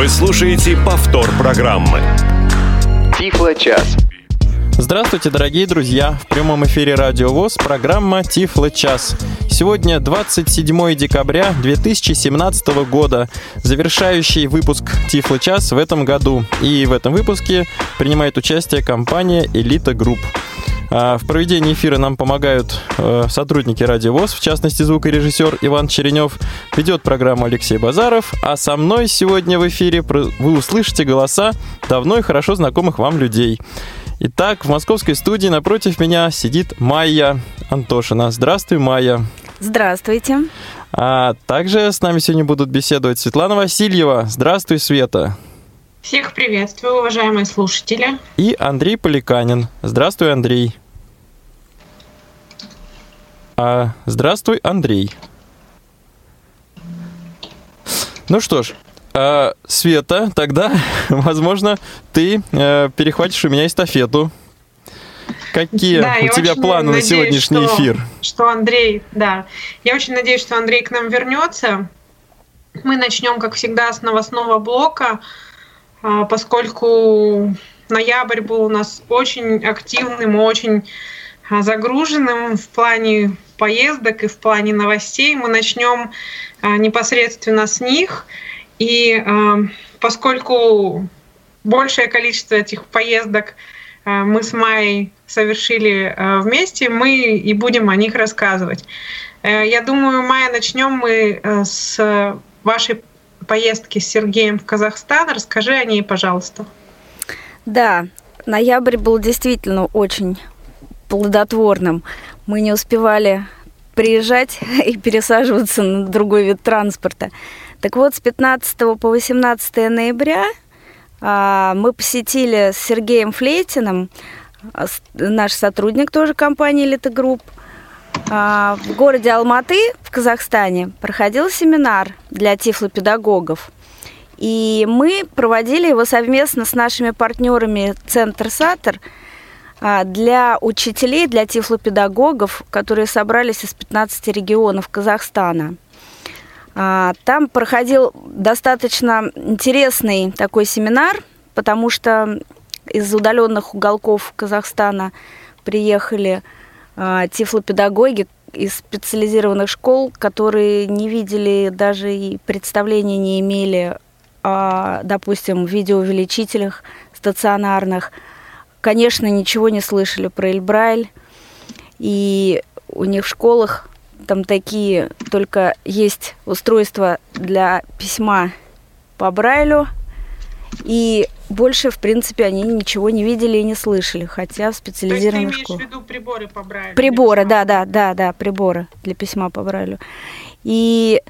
Вы слушаете повтор программы. Тифло-час. Здравствуйте, дорогие друзья! В прямом эфире Радио ВОЗ программа Тифло час. Сегодня 27 декабря 2017 года, завершающий выпуск Тифло час в этом году. И в этом выпуске принимает участие компания Элита Групп. А, в проведении эфира нам помогают э, сотрудники Радио ВОЗ, в частности звукорежиссер Иван Черенев, ведет программу Алексей Базаров, а со мной сегодня в эфире вы услышите голоса давно и хорошо знакомых вам людей. Итак, в московской студии напротив меня сидит Майя Антошина. Здравствуй, Майя. Здравствуйте. А также с нами сегодня будут беседовать Светлана Васильева. Здравствуй, Света. Всех приветствую, уважаемые слушатели. И Андрей Поликанин. Здравствуй, Андрей. А, здравствуй, Андрей. Ну что ж, а, Света, тогда, возможно, ты э, перехватишь у меня эстафету. Какие да, у тебя планы надеюсь, на сегодняшний что, эфир? Что Андрей, да. Я очень надеюсь, что Андрей к нам вернется. Мы начнем, как всегда, с новостного блока, а, поскольку ноябрь был у нас очень активным, очень а, загруженным в плане поездок и в плане новостей. Мы начнем непосредственно с них. И э, поскольку большее количество этих поездок э, мы с Майей совершили вместе, мы и будем о них рассказывать. Э, я думаю, Майя, начнем мы э, с вашей поездки с Сергеем в Казахстан. Расскажи о ней, пожалуйста. Да, ноябрь был действительно очень плодотворным. Мы не успевали приезжать и пересаживаться на другой вид транспорта. Так вот, с 15 по 18 ноября а, мы посетили с Сергеем Флейтиным, а, наш сотрудник тоже компании «Элита Групп», а, в городе Алматы в Казахстане проходил семинар для тифлопедагогов. И мы проводили его совместно с нашими партнерами Центр Сатор для учителей, для тифлопедагогов, которые собрались из 15 регионов Казахстана – а, там проходил достаточно интересный такой семинар, потому что из удаленных уголков Казахстана приехали а, тифлопедагоги из специализированных школ, которые не видели даже и представления не имели о, допустим, видеоувеличителях стационарных. Конечно, ничего не слышали про Эльбрайль. И у них в школах там такие только есть устройства для письма по Брайлю, и больше, в принципе, они ничего не видели и не слышали, хотя в специализированных школах. То есть ты имеешь в виду приборы по Брайлю? Приборы, да, да, да, да, приборы для письма по Брайлю. И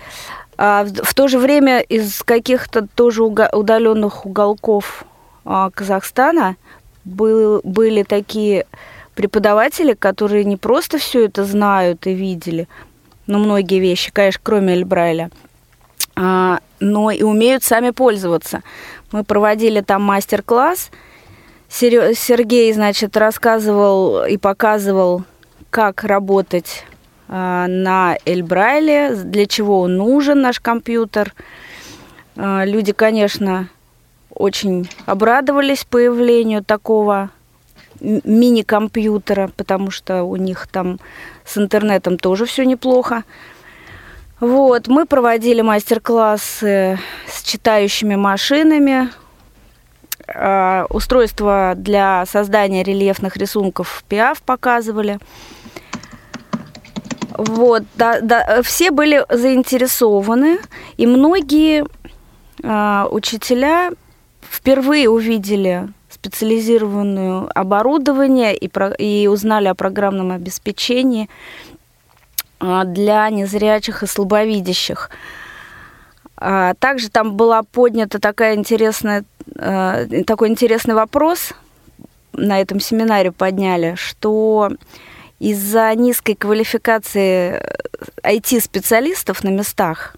а, в, в то же время из каких-то тоже удаленных уголков а, Казахстана был, были такие преподаватели, которые не просто все это знают и видели, но многие вещи, конечно, кроме Эльбрайля, а, но и умеют сами пользоваться. Мы проводили там мастер-класс. Сергей, значит, рассказывал и показывал, как работать а, на Эльбрайле, для чего нужен, наш компьютер. А, люди, конечно, очень обрадовались появлению такого мини-компьютера, потому что у них там с интернетом тоже все неплохо. Вот, мы проводили мастер-классы с читающими машинами, э, устройства для создания рельефных рисунков ПИАФ показывали. Вот, да, да, все были заинтересованы, и многие э, учителя впервые увидели специализированное оборудование и, про, и узнали о программном обеспечении а, для незрячих и слабовидящих. А, также там была поднята такая интересная, а, такой интересный вопрос, на этом семинаре подняли, что из-за низкой квалификации IT-специалистов на местах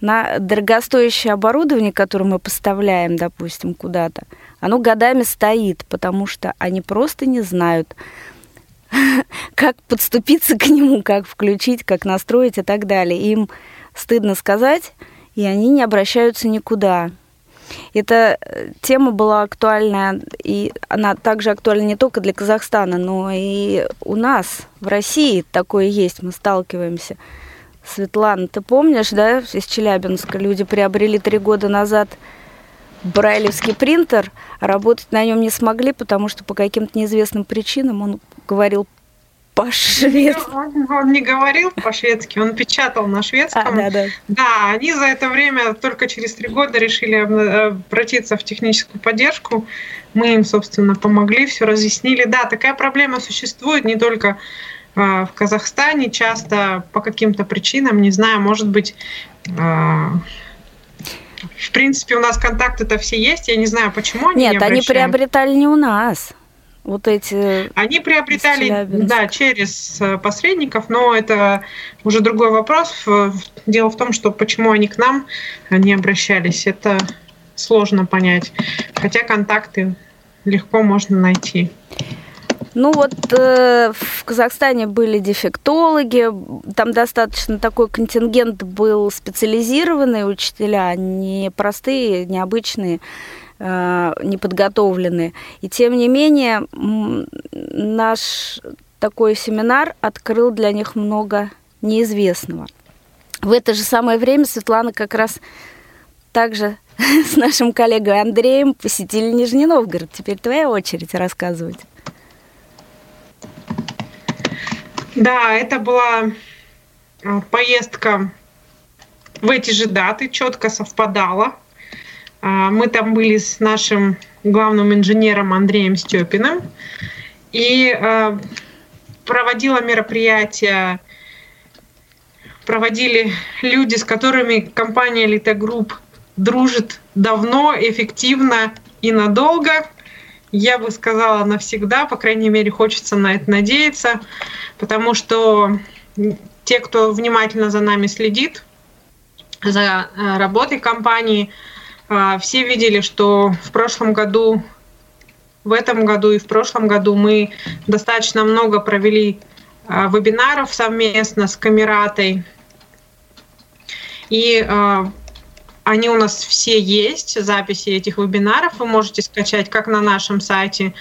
на дорогостоящее оборудование, которое мы поставляем, допустим, куда-то, оно годами стоит, потому что они просто не знают, как подступиться к нему, как включить, как настроить и так далее. Им стыдно сказать, и они не обращаются никуда. Эта э, тема была актуальна, и она также актуальна не только для Казахстана, но и у нас, в России такое есть, мы сталкиваемся. Светлана, ты помнишь, да, из Челябинска люди приобрели три года назад брайлевский принтер, а работать на нем не смогли, потому что по каким-то неизвестным причинам он говорил по-шведски. Он, он не говорил по-шведски, он печатал на шведском. А, да, да. да, они за это время только через три года решили обратиться в техническую поддержку. Мы им, собственно, помогли, все разъяснили. Да, такая проблема существует не только в Казахстане, часто по каким-то причинам, не знаю, может быть, а, в принципе, у нас контакты-то все есть, я не знаю, почему они Нет, не они приобретали не у нас вот эти... Они приобретали, да, через э, посредников, но это уже другой вопрос. Дело в том, что почему они к нам не обращались, это сложно понять. Хотя контакты легко можно найти. Ну вот э, в Казахстане были дефектологи, там достаточно такой контингент был специализированные учителя, не простые, необычные. Э, неподготовлены. И тем не менее, наш такой семинар открыл для них много неизвестного. В это же самое время Светлана как раз также с нашим коллегой Андреем посетили Нижний Новгород. Теперь твоя очередь рассказывать. Да, это была э, поездка в эти же даты, четко совпадала. А, мы там были с нашим главным инженером Андреем Степиным и а, проводила мероприятие, проводили люди, с которыми компания Group дружит давно, эффективно и надолго. Я бы сказала навсегда, по крайней мере, хочется на это надеяться, потому что те, кто внимательно за нами следит, за а, работой компании, а, все видели, что в прошлом году, в этом году и в прошлом году мы достаточно много провели а, вебинаров совместно с Камератой. И они у нас все есть, записи этих вебинаров. Вы можете скачать как на нашем сайте,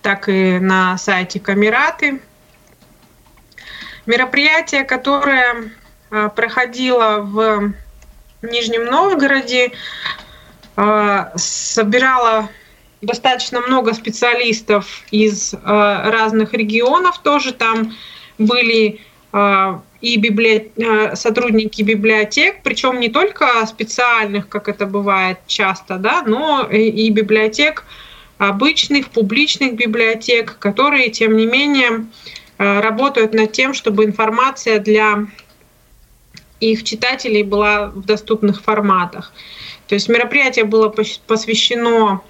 так и на сайте Камераты. Мероприятие, которое проходило в Нижнем Новгороде, а, собирала достаточно много специалистов из а, разных регионов тоже там были и библи... сотрудники библиотек, причем не только специальных, как это бывает часто, да, но и библиотек обычных, публичных библиотек, которые, тем не менее, работают над тем, чтобы информация для их читателей была в доступных форматах. То есть мероприятие было посвящено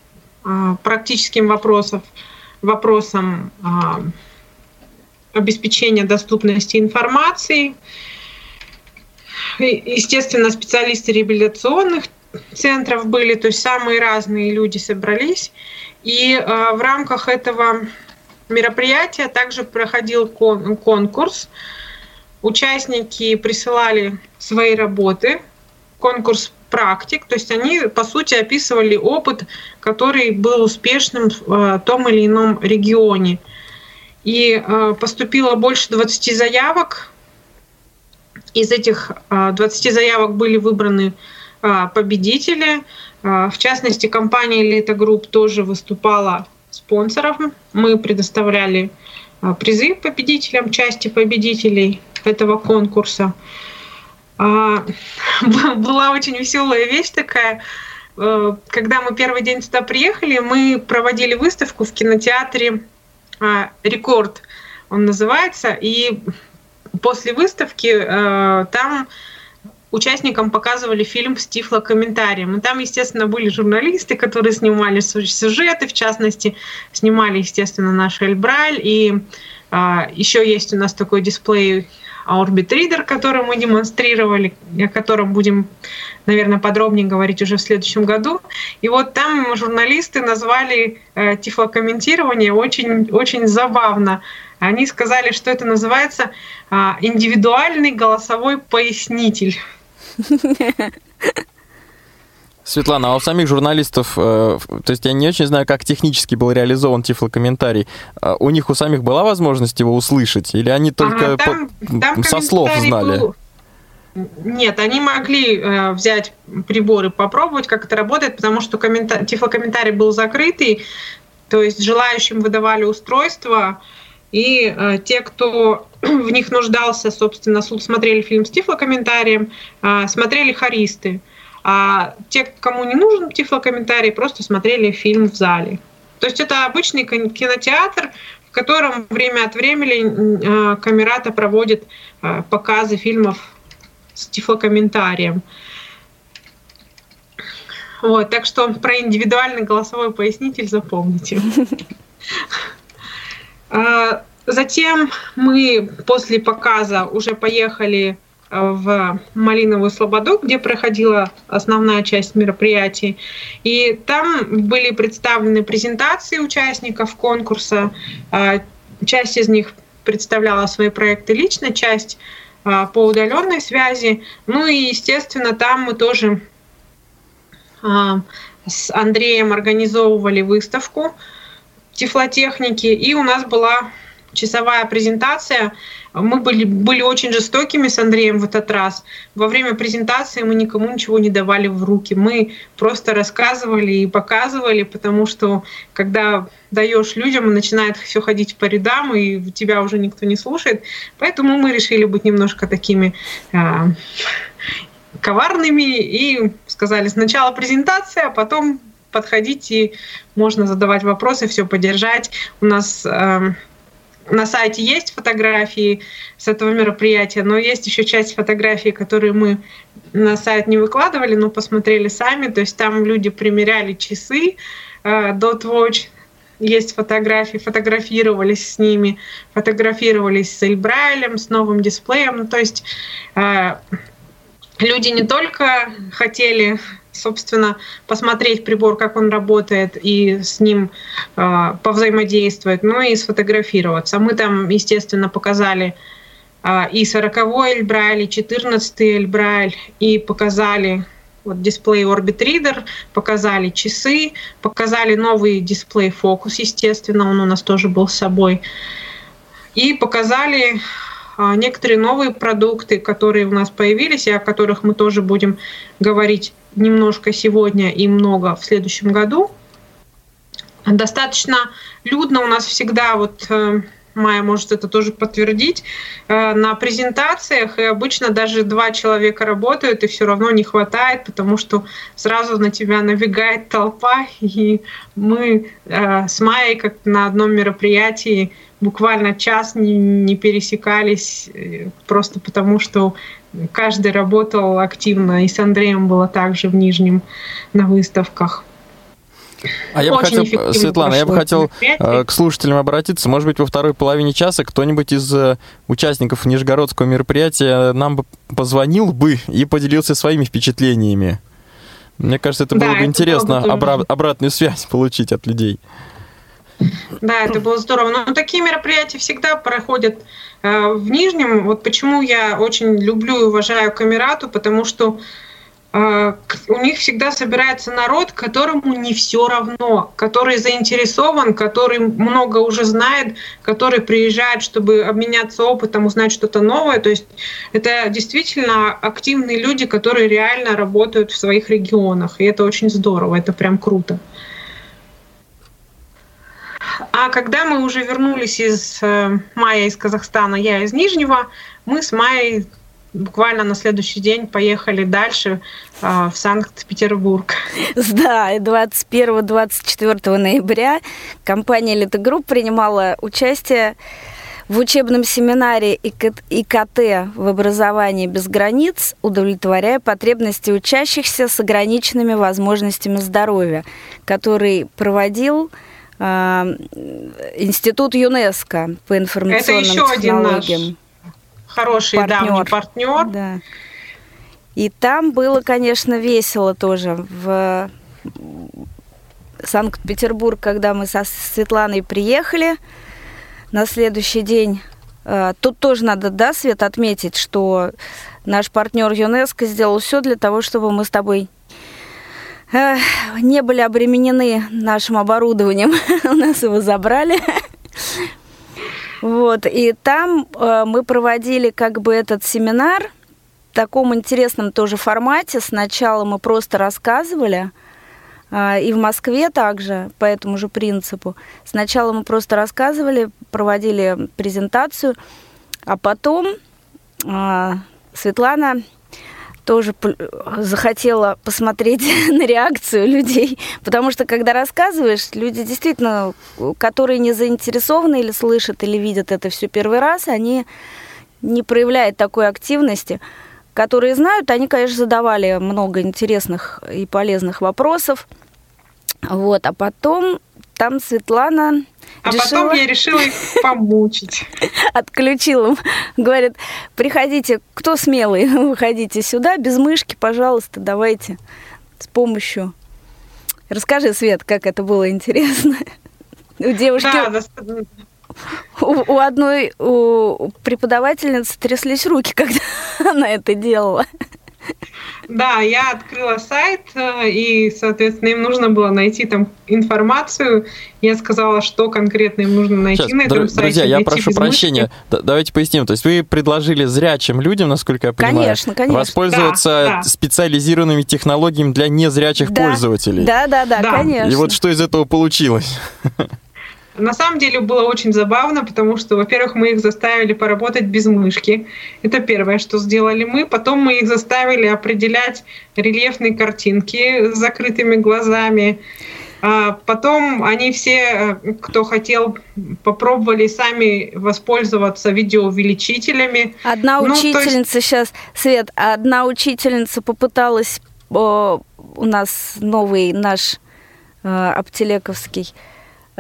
а, практическим вопросам, вопросам обеспечения доступности информации. Естественно, специалисты реабилитационных центров были, то есть самые разные люди собрались. И а, в рамках этого мероприятия также проходил конкурс. Участники присылали свои работы. Конкурс практик, то есть они, по сути, описывали опыт, который был успешным в э, том или ином регионе. И э, поступило больше 20 заявок. Из этих 20 э, заявок были выбраны победители. В частности, компания Elite Group тоже выступала спонсором. Мы предоставляли призы победителям, части победителей этого конкурса. А, была очень веселая вещь такая. Э, когда мы первый день сюда приехали, мы проводили выставку в кинотеатре «Рекорд», он называется, и после выставки э, там участникам показывали фильм с тифлокомментарием. И там, естественно, были журналисты, которые снимали сюжеты, в частности, снимали, естественно, наш Эльбраль. И а, еще есть у нас такой дисплей Orbit Reader, который мы демонстрировали, о котором будем, наверное, подробнее говорить уже в следующем году. И вот там журналисты назвали э, тифлокомментирование очень, очень забавно. Они сказали, что это называется э, индивидуальный голосовой пояснитель. Светлана, а у самих журналистов, э, то есть я не очень знаю, как технически был реализован тифлокомментарий, а у них у самих была возможность его услышать? Или они только ага, там, по, там со слов знали? Был... Нет, они могли э, взять прибор и попробовать, как это работает, потому что коммента... тифлокомментарий был закрытый, то есть желающим выдавали устройство, и э, те, кто в них нуждался, собственно, смотрели фильм с тифлокомментарием, э, смотрели хористы. А те, кому не нужен тифлокомментарий, просто смотрели фильм в зале. То есть это обычный кинотеатр, в котором время от времени э, камерата проводит э, показы фильмов с тифлокомментарием. Вот, так что про индивидуальный голосовой пояснитель запомните. А, затем мы после показа уже поехали в Малиновую Слободу, где проходила основная часть мероприятий. И там были представлены презентации участников конкурса. А, часть из них представляла свои проекты лично, часть а, по удаленной связи. Ну и, естественно, там мы тоже с Андреем организовывали выставку тифлотехники, и у нас была часовая презентация. Мы были, были очень жестокими с Андреем в этот раз. Во время презентации мы никому ничего не давали в руки. Мы просто рассказывали и показывали, потому что когда даешь людям, начинает все ходить по рядам, и тебя уже никто не слушает. Поэтому мы решили быть немножко такими а, коварными и сказали сначала презентация, а потом подходите, можно задавать вопросы, все поддержать. У нас э, на сайте есть фотографии с этого мероприятия, но есть еще часть фотографий, которые мы на сайт не выкладывали, но посмотрели сами. То есть там люди примеряли часы э, Dot Watch, есть фотографии, фотографировались с ними, фотографировались с Эльбрайлем, с новым дисплеем. Ну, то есть э, люди не только хотели собственно, посмотреть прибор, как он работает, и с ним э, повзаимодействовать, ну и сфотографироваться. Мы там, естественно, показали э, и 40-й Эльбрайль, и 14-й Эльбрайль, и показали вот дисплей Orbit Reader, показали часы, показали новый дисплей Focus, естественно, он у нас тоже был с собой, и показали некоторые новые продукты, которые у нас появились, и о которых мы тоже будем говорить немножко сегодня и много в следующем году. Достаточно людно у нас всегда, вот э, Майя может это тоже подтвердить, э, на презентациях, и обычно даже два человека работают, и все равно не хватает, потому что сразу на тебя набегает толпа, и мы э, с Майей как на одном мероприятии буквально час не, не пересекались, просто потому что каждый работал активно, и с Андреем было также в Нижнем на выставках. А я бы хотел, Светлана, я бы хотел э, к слушателям обратиться. Может быть, во второй половине часа кто-нибудь из э, участников Нижегородского мероприятия нам бы позвонил бы и поделился своими впечатлениями. Мне кажется, это да, было бы это интересно было бы обра- обратную связь получить от людей. Да, это было здорово. Но такие мероприятия всегда проходят э, в Нижнем. Вот почему я очень люблю и уважаю Камерату, потому что у них всегда собирается народ, которому не все равно, который заинтересован, который много уже знает, который приезжает, чтобы обменяться опытом, узнать что-то новое. То есть это действительно активные люди, которые реально работают в своих регионах. И это очень здорово, это прям круто. А когда мы уже вернулись из э, мая из Казахстана, я из Нижнего, мы с Майей буквально на следующий день поехали дальше э, в Санкт-Петербург. Да, 21-24 ноября компания Литогрупп принимала участие в учебном семинаре ИКТ в образовании без границ, удовлетворяя потребности учащихся с ограниченными возможностями здоровья, который проводил а, институт ЮНЕСКО по информационным Это еще технологиям. Один наш хороший партнер. давний партнер. Да. И там было, конечно, весело тоже. В Санкт-Петербург, когда мы со Светланой приехали, на следующий день а, Тут тоже надо, да, Свет, отметить, что наш партнер ЮНЕСКО сделал все для того, чтобы мы с тобой не были обременены нашим оборудованием. У нас его забрали. Вот, и там э, мы проводили как бы этот семинар в таком интересном тоже формате. Сначала мы просто рассказывали, э, и в Москве также по этому же принципу. Сначала мы просто рассказывали, проводили презентацию, а потом э, Светлана тоже захотела посмотреть на реакцию людей, потому что когда рассказываешь, люди действительно, которые не заинтересованы или слышат, или видят это все первый раз, они не проявляют такой активности. Которые знают, они, конечно, задавали много интересных и полезных вопросов. Вот, а потом там Светлана а решила... потом я решила их помучить. Отключила. Говорит, приходите, кто смелый, выходите сюда, без мышки, пожалуйста, давайте с помощью... Расскажи, Свет, как это было интересно. У девушки... Да, у, у одной у преподавательницы тряслись руки, когда она это делала. Да, я открыла сайт, э, и, соответственно, им нужно было найти там информацию. Я сказала, что конкретно им нужно найти Сейчас, на этом друзья, сайте. Друзья, я прошу прощения. Да, давайте поясним. То есть вы предложили зрячим людям, насколько я понимаю, конечно, конечно. воспользоваться да, да. специализированными технологиями для незрячих да. пользователей. Да, да, да, да, конечно. И вот что из этого получилось? На самом деле было очень забавно, потому что, во-первых, мы их заставили поработать без мышки. Это первое, что сделали мы. Потом мы их заставили определять рельефные картинки с закрытыми глазами. А потом они все, э, кто хотел, попробовали сами воспользоваться видеоувеличителями. Одна ну, учительница есть... сейчас, Свет, одна учительница попыталась, о, у нас новый наш э, Аптелековский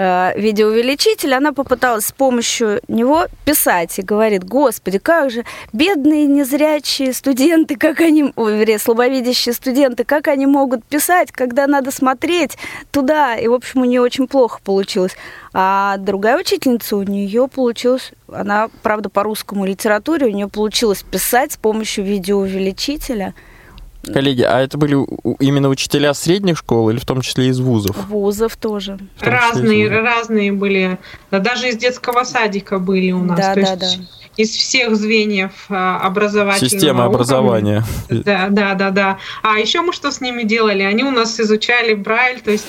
Э, видеоувеличитель, она попыталась с помощью него писать и говорит, господи, как же бедные незрячие студенты, как они, ой, слабовидящие студенты, как они могут писать, когда надо смотреть туда. И, в общем, у нее очень плохо получилось. А другая учительница, у нее получилось, она, правда, по русскому литературе, у нее получилось писать с помощью видеоувеличителя – Коллеги, а это были именно учителя средних школ или в том числе из вузов? Вузов тоже. Разные, разные были. Даже из детского садика были у нас. Да, То да, есть да. Из всех звеньев а, образовательного Система образования. Да, да, да, да. А еще мы что с ними делали? Они у нас изучали Брайль, то есть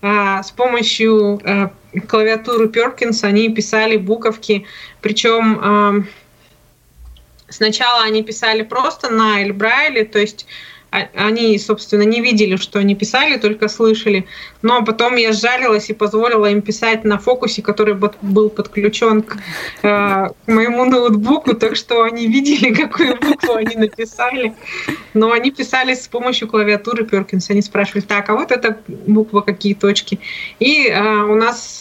а, с помощью а, клавиатуры Перкинс они писали буковки, причем сначала они писали просто на Эльбрайле, то есть а, они, собственно, не видели, что они писали, только слышали. Но потом я сжалилась и позволила им писать на фокусе, который был подключен к, э, к моему ноутбуку, так что они видели, какую букву они написали. Но они писали с помощью клавиатуры Перкинс. Они спрашивали, так, а вот эта буква, какие точки? И э, у нас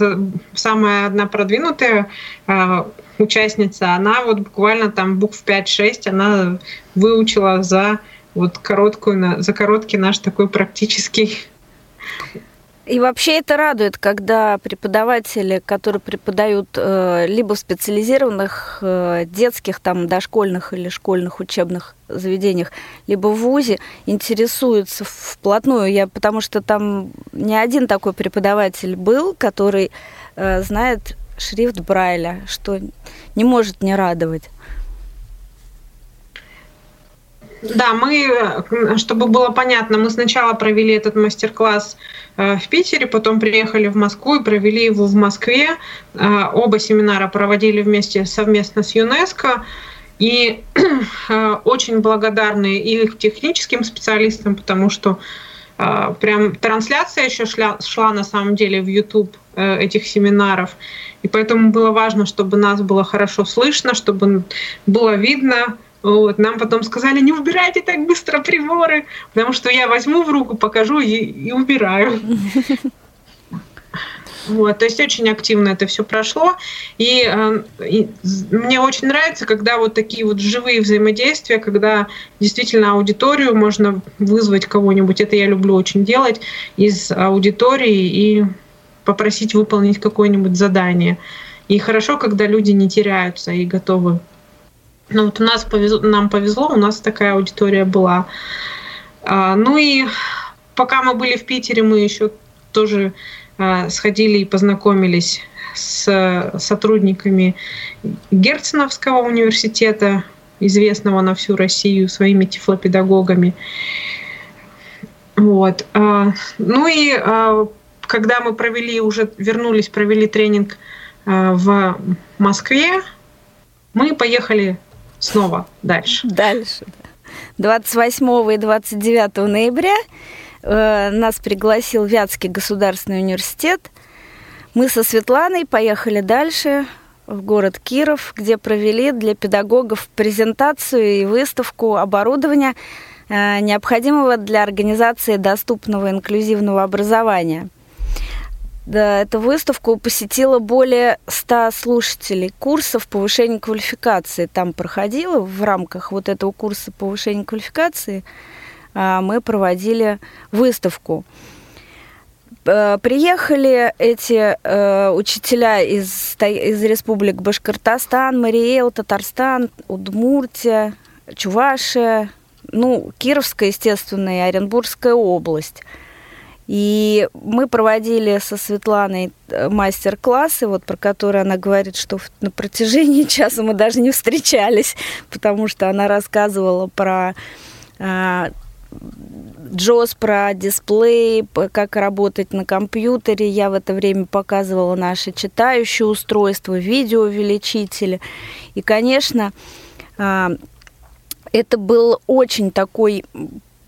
самая одна продвинутая э, участница, она вот буквально там букв 5-6 она выучила за вот короткую, за короткий наш такой практический и вообще это радует, когда преподаватели, которые преподают э, либо в специализированных э, детских, там, дошкольных или школьных учебных заведениях, либо в ВУЗе, интересуются вплотную. Я, потому что там не один такой преподаватель был, который э, знает шрифт Брайля, что не может не радовать. Да, мы, чтобы было понятно, мы сначала провели этот мастер-класс э, в Питере, потом приехали в Москву и провели его в Москве. Э, оба семинара проводили вместе совместно с ЮНЕСКО. И э, очень благодарны и техническим специалистам, потому что прям трансляция еще шла, шла на самом деле в YouTube этих семинаров. И поэтому было важно, чтобы нас было хорошо слышно, чтобы было видно, вот. Нам потом сказали, не убирайте так быстро приборы, потому что я возьму в руку, покажу и, и убираю. Вот, то есть очень активно это все прошло. И, э, и мне очень нравится, когда вот такие вот живые взаимодействия, когда действительно аудиторию можно вызвать кого-нибудь, это я люблю очень делать, из аудитории и попросить выполнить какое-нибудь задание. И хорошо, когда люди не теряются и готовы ну вот у нас повезло, нам повезло, у нас такая аудитория была. А, ну и пока мы были в Питере, мы еще тоже сходили и познакомились с сотрудниками Герценовского университета, известного на всю Россию своими тифлопедагогами. Вот. А, ну и а, когда мы провели, уже вернулись, провели тренинг а, в Москве, мы поехали снова дальше. Дальше. 28 и 29 ноября э, нас пригласил Вятский государственный университет. Мы со Светланой поехали дальше в город Киров, где провели для педагогов презентацию и выставку оборудования, э, необходимого для организации доступного инклюзивного образования – да, эту выставку посетила более 100 слушателей курсов повышения квалификации. Там проходило в рамках вот этого курса повышения квалификации мы проводили выставку. Э, приехали эти э, учителя из, из республик Башкортостан, Мариэл, Татарстан, Удмуртия, Чувашия, ну, Кировская, естественно, и Оренбургская область – и мы проводили со Светланой э, мастер-классы, вот про которые она говорит, что на протяжении часа мы даже не встречались, потому что она рассказывала про а, Джос про дисплей, как работать на компьютере. Я в это время показывала наши читающие устройства, видеоувеличители. И, конечно, а, это был очень такой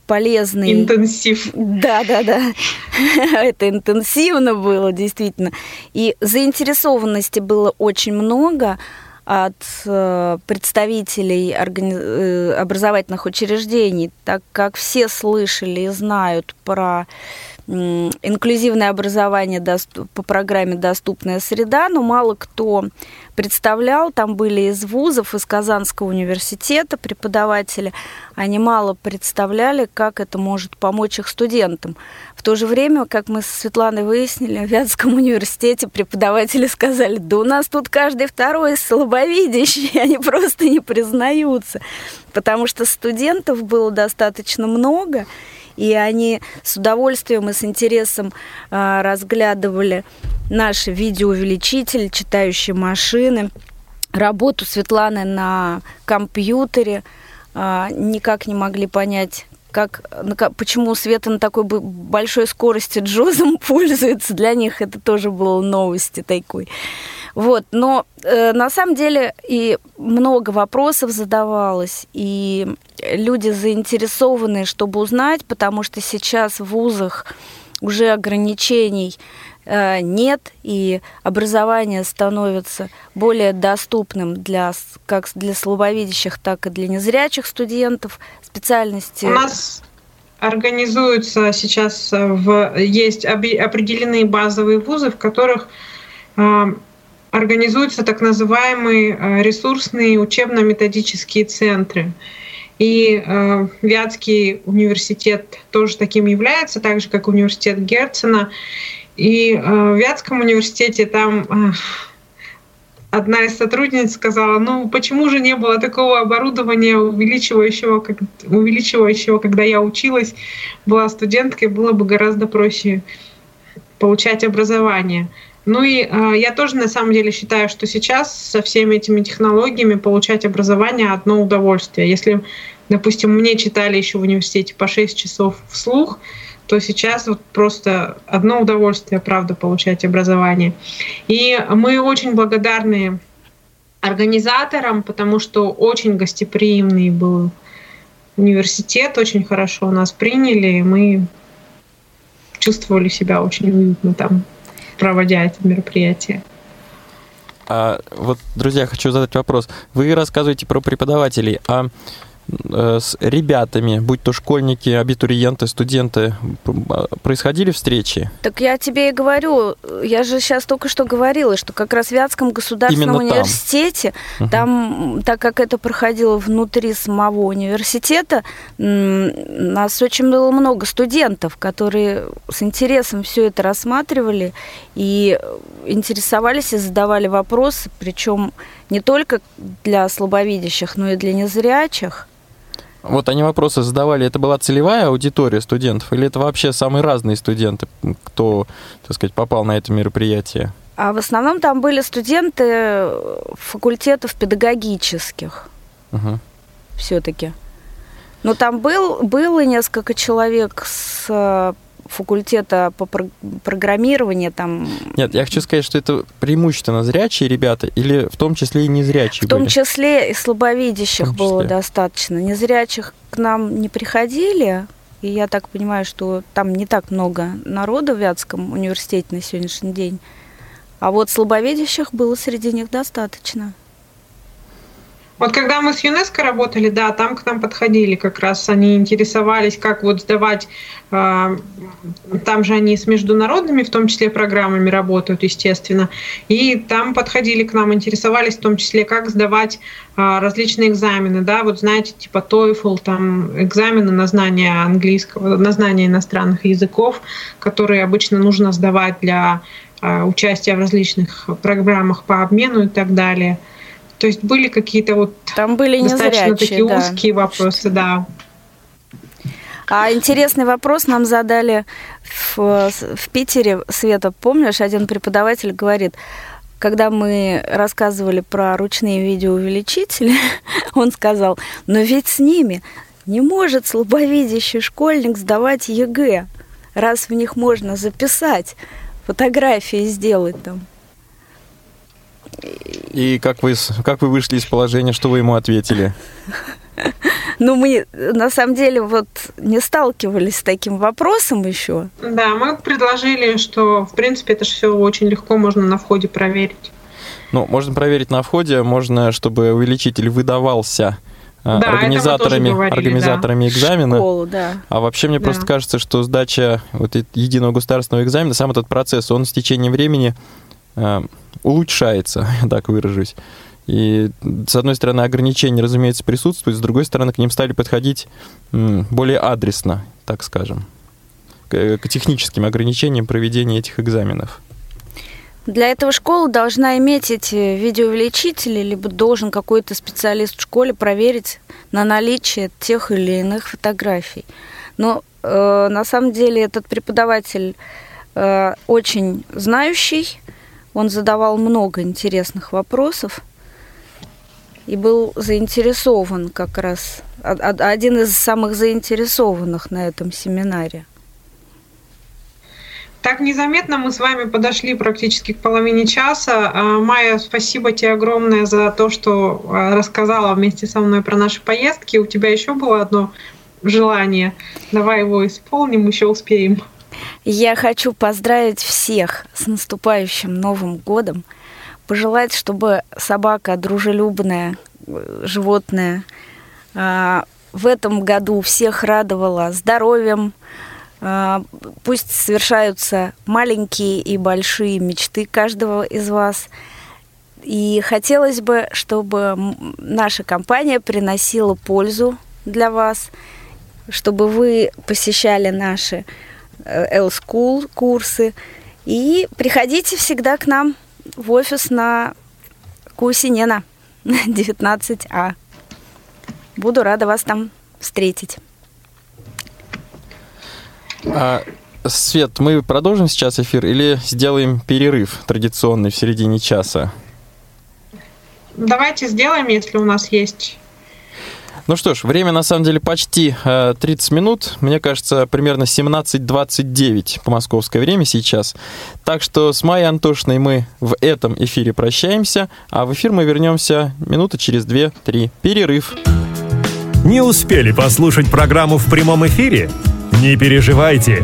полезный. Интенсив. Да, да, да. Это интенсивно было, действительно. И заинтересованности было очень много от э, представителей э, образовательных учреждений, так как все слышали и знают про инклюзивное образование по программе «Доступная среда», но мало кто представлял, там были из вузов, из Казанского университета преподаватели, они мало представляли, как это может помочь их студентам. В то же время, как мы с Светланой выяснили, в Вятском университете преподаватели сказали, да у нас тут каждый второй слабовидящий, они просто не признаются, потому что студентов было достаточно много, и они с удовольствием и с интересом а, разглядывали наши видеоувеличители, читающие машины, работу Светланы на компьютере, а, никак не могли понять, как, почему Света на такой большой скорости джозом пользуется. Для них это тоже было новости такой. Вот, но э, на самом деле и много вопросов задавалось, и люди заинтересованы, чтобы узнать, потому что сейчас в вузах уже ограничений э, нет, и образование становится более доступным для, как для слабовидящих, так и для незрячих студентов. Специальности... У нас организуются сейчас, э, в, есть определенные базовые вузы, в которых э, организуются так называемые э, ресурсные учебно-методические центры. И э, Вятский университет тоже таким является, так же как университет Герцена. И э, в Вятском университете там э, одна из сотрудниц сказала, ну почему же не было такого оборудования увеличивающего, как, увеличивающего, когда я училась, была студенткой, было бы гораздо проще получать образование. Ну и э, я тоже на самом деле считаю, что сейчас со всеми этими технологиями получать образование одно удовольствие. Если, допустим, мне читали еще в университете по 6 часов вслух, то сейчас вот просто одно удовольствие, правда, получать образование. И мы очень благодарны организаторам, потому что очень гостеприимный был университет, очень хорошо нас приняли, и мы чувствовали себя очень уютно там проводя это мероприятие. А вот, друзья, хочу задать вопрос. Вы рассказываете про преподавателей, а с ребятами, будь то школьники, абитуриенты, студенты, происходили встречи? Так я тебе и говорю, я же сейчас только что говорила, что как раз в Вятском государственном Именно университете, там, там так как это проходило внутри самого университета, нас очень было много студентов, которые с интересом все это рассматривали и интересовались и задавали вопросы, причем не только для слабовидящих, но и для незрячих. Вот они вопросы задавали, это была целевая аудитория студентов или это вообще самые разные студенты, кто, так сказать, попал на это мероприятие? А в основном там были студенты факультетов педагогических Угу. все-таки. Но там был, было несколько человек с э, факультета по про- программированию, там, Нет, я хочу сказать, что это преимущественно зрячие ребята или в том числе и незрячие в том были? числе и слабовидящих том было числе. достаточно. Незрячих к нам не приходили, и я так понимаю, что там не так много народа в Вятском университете на сегодняшний день. А вот слабовидящих было среди них достаточно. Вот когда мы с ЮНЕСКО работали, да, там к нам подходили как раз, они интересовались, как вот сдавать, э, там же они с международными, в том числе, программами работают, естественно, и там подходили к нам, интересовались в том числе, как сдавать э, различные экзамены, да, вот знаете, типа TOEFL, там экзамены на знание английского, на знание иностранных языков, которые обычно нужно сдавать для э, участия в различных программах по обмену и так далее. То есть были какие-то вот Там были достаточно незрячие, такие да. узкие вопросы, да. А интересный вопрос нам задали в, в Питере. Света, помнишь, один преподаватель говорит, когда мы рассказывали про ручные видеоувеличители, он сказал, но ведь с ними не может слабовидящий школьник сдавать ЕГЭ, раз в них можно записать, фотографии сделать там. И как вы, как вы вышли из положения, что вы ему ответили? Ну, мы на самом деле вот не сталкивались с таким вопросом еще. Да, мы предложили, что, в принципе, это же все очень легко можно на входе проверить. Ну, можно проверить на входе, можно, чтобы увеличитель выдавался а, Да, это мы организаторами, тоже говорили, организаторами экзамена. Школу, да. А вообще мне Да. просто кажется, что сдача вот единого государственного экзамена, сам этот процесс, он с течением времени э, улучшается, я так выражусь. И с одной стороны ограничения, разумеется, присутствуют, с другой стороны к ним стали подходить более адресно, так скажем, к, к техническим ограничениям проведения этих экзаменов. Для этого школа должна иметь эти видеоувеличители, либо должен какой-то специалист в школе проверить на наличие тех или иных фотографий. Но э, на самом деле этот преподаватель э, очень знающий, он задавал много интересных вопросов и был заинтересован как раз, один из самых заинтересованных на этом семинаре. Так незаметно мы с вами подошли практически к половине часа. А, Майя, спасибо тебе огромное за то, что а, рассказала вместе со мной про наши поездки. У тебя еще было одно желание. Давай его исполним, еще успеем. Я хочу поздравить всех с наступающим Новым годом, пожелать, чтобы собака дружелюбная, э, животное, а, в этом году всех радовала здоровьем, а, пусть совершаются маленькие и большие мечты каждого из вас. И хотелось бы, чтобы наша компания приносила пользу для вас, чтобы вы посещали наши L-School курсы. И приходите всегда к нам в офис на Кусинена 19А. Буду рада вас там встретить. А, Свет, мы продолжим сейчас эфир или сделаем перерыв традиционный в середине часа? Давайте сделаем, если у нас есть. Ну что ж, время на самом деле почти э, 30 минут. Мне кажется, примерно 17.29 по московское время сейчас. Так что с Майей Антошиной мы в этом эфире прощаемся, а в эфир мы вернемся минуты через 2-3. Перерыв. Не успели послушать программу в прямом эфире? Не переживайте.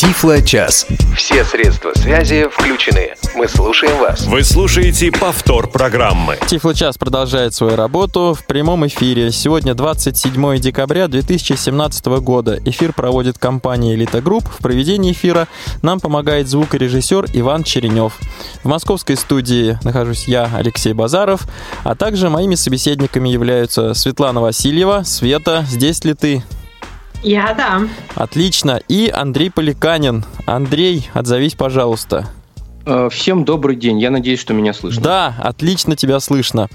Тифло-час. Все средства связи включены. Мы слушаем вас. Вы слушаете повтор программы. Тифло-час продолжает свою работу в прямом эфире. Сегодня 27 декабря 2017 года. Эфир проводит компания «Элита Групп». В проведении эфира нам помогает звукорежиссер Иван Черенев. В московской студии нахожусь я, Алексей Базаров, а также моими собеседниками являются Светлана Васильева. Света, здесь ли ты? Я, да. Отлично. И Андрей Поликанин. Андрей, отзовись, пожалуйста. Э, всем добрый день. Я надеюсь, что меня слышно. Да, отлично тебя слышно.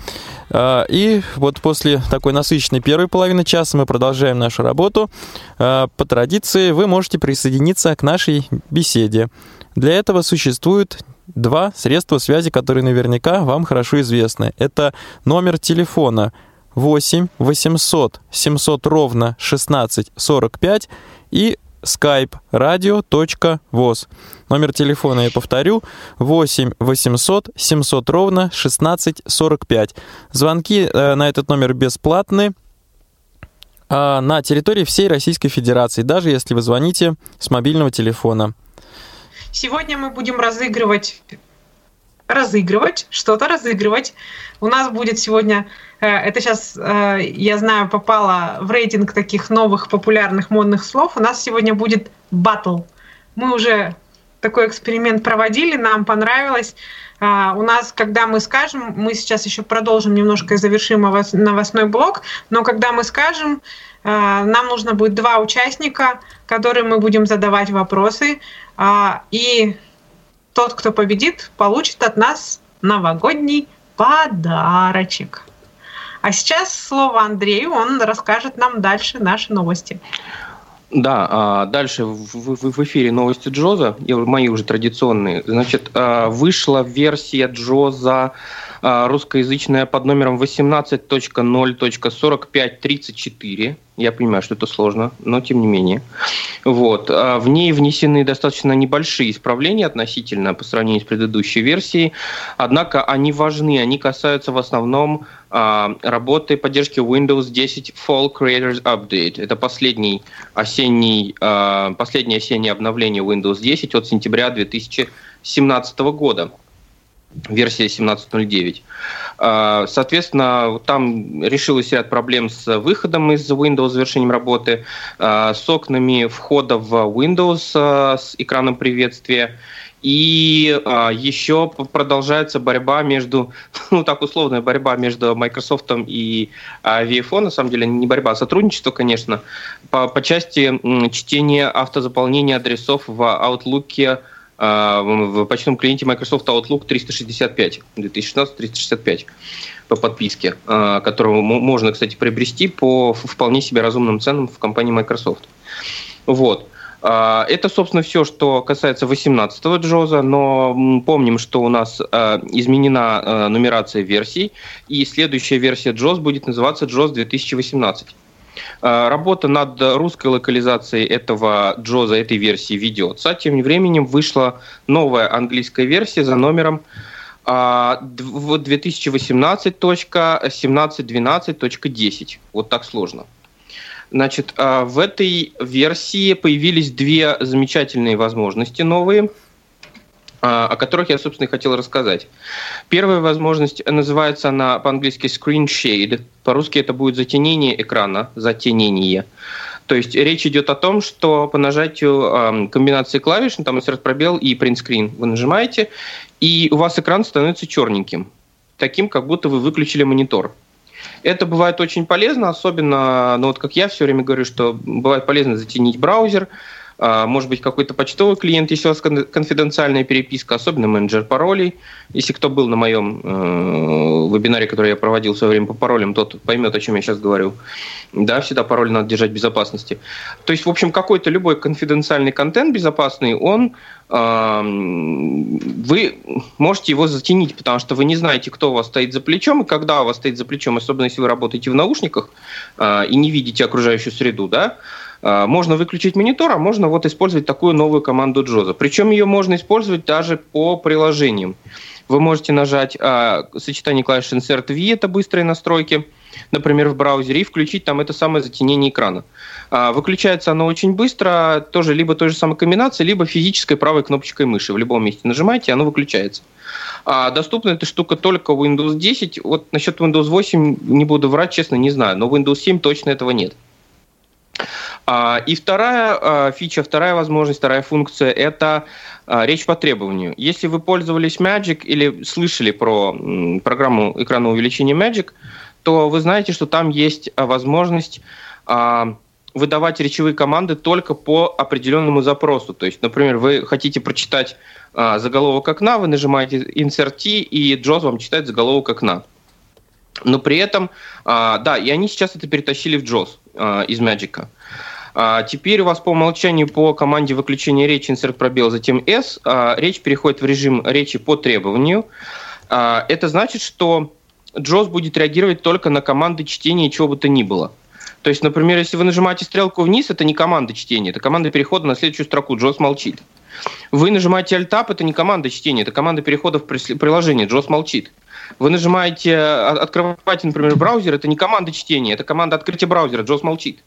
Э, и вот после такой насыщенной первой половины часа мы продолжаем нашу работу. Э, по традиции вы можете присоединиться к нашей беседе. Для этого существует два средства связи, которые наверняка вам хорошо известны. Это номер телефона 8 800 700 ровно 16 45 и skype radio.voz. Номер телефона я повторю 8 800 700 ровно 16 45. Звонки э, на этот номер бесплатны а на территории всей Российской Федерации, даже если вы звоните с мобильного телефона. Сегодня мы будем разыгрывать разыгрывать, что-то разыгрывать. У нас будет сегодня, э, это сейчас, э, я знаю, попало в рейтинг таких новых популярных модных слов. У нас сегодня будет батл. Мы уже такой эксперимент проводили, нам понравилось. А, у нас, когда мы скажем, мы сейчас еще продолжим немножко и завершим новостной блок, но когда мы скажем, э, нам нужно будет два участника, которым мы будем задавать вопросы. А, и тот, кто победит, получит от нас новогодний подарочек. А сейчас слово Андрею, он расскажет нам дальше наши новости. Да, а дальше в эфире новости Джоза, мои уже традиционные. Значит, а, вышла версия Джоза а, русскоязычная под номером 18.0.4534. Я понимаю, что это сложно, но тем не менее. Вот. А, в ней внесены достаточно небольшие исправления относительно по сравнению с предыдущей версией. Однако они важны, они касаются в основном а, работы поддержки Windows 10 Fall Creators Update. Это последний осенний, последнее осеннее обновление Windows 10 от сентября 2017 года версия 17.09. А, соответственно, там решилось ряд проблем с выходом из Windows, завершением работы, а, с окнами входа в Windows а, с экраном приветствия. И еще продолжается борьба между, ну так условная борьба между Microsoft и VFO, на самом деле не борьба, а сотрудничество, конечно, по, по части чтения автозаполнения адресов в Outlook а, в почтовом клиенте Microsoft Outlook 365, 2016-365 по подписке, а, которого можно, кстати, приобрести по вполне себе разумным ценам в компании Microsoft. Вот. А, это, собственно, все, что касается 18-го Джоза, но помним, что у нас изменена нумерация версий, и следующая версия Джоз будет называться Джоз 2018. Э, работа над русской локализацией этого Джоза, этой версии ведется. Тем временем вышла новая английская версия за номером 2018.17.12.10. А, вот так сложно. Значит, э, в этой версии появились две замечательные возможности новые – а, о которых я, собственно, и хотел рассказать. Первая возможность называется она по-английски screen shade. По-русски это будет затенение экрана, затенение. То есть речь идет о том, что по нажатию э, комбинации клавиш, ну, там insert пробел и print screen, вы нажимаете, и у вас экран становится черненьким, таким, как будто вы выключили монитор. Это бывает очень полезно, особенно, ну вот как я все время говорю, что бывает полезно затенить браузер, а, может быть, какой-то почтовый клиент, если у вас конфиденциальная переписка, особенно менеджер паролей. Если кто был на моем э, вебинаре, который я проводил в свое время по паролям, тот поймет, о чем я сейчас говорю. Да, всегда пароль надо держать в безопасности. То есть, в общем, какой-то любой конфиденциальный контент безопасный, он э, вы можете его затенить, потому что вы не знаете, кто у вас стоит за плечом и когда у вас стоит за плечом, особенно если вы работаете в наушниках э, и не видите окружающую среду, да, а, можно выключить монитор, а можно вот использовать такую новую команду Джоза. Причем ее можно использовать даже по приложениям. Вы можете нажать а, сочетание клавиш Insert V, это быстрые настройки, например, в браузере, и включить там это самое затенение экрана. А, выключается оно очень быстро, тоже либо той же самой комбинацией, либо физической правой кнопочкой мыши. В любом месте нажимаете, оно выключается. А доступна эта штука только в Windows 10. Вот насчет Windows 8 не буду врать, честно, не знаю, но в Windows 7 точно этого нет. А, и вторая а, фича, вторая возможность, вторая функция – это а, речь по требованию. Если вы пользовались Magic или слышали про программу экранного увеличения Magic, то вы знаете, что там есть возможность выдавать речевые команды только по определенному запросу. То есть, например, вы хотите прочитать заголовок окна, вы нажимаете Insert T, и JAWS вам читает заголовок окна. Но при этом, да, и они сейчас это перетащили в JAWS из Magic. А теперь у вас по умолчанию по команде выключения речи insert пробел, затем S, а, речь переходит в режим речи по требованию. А, это значит, что JOS будет реагировать только на команды чтения чего бы то ни было. То есть, например, если вы нажимаете стрелку вниз, это не команда чтения, это команда перехода на следующую строку, JOS молчит. Вы нажимаете Alt-Tab, это не команда чтения, это команда перехода в приложение, JOS молчит. Вы нажимаете, открываете, например, браузер, это не команда чтения, это команда открытия браузера, JOS молчит.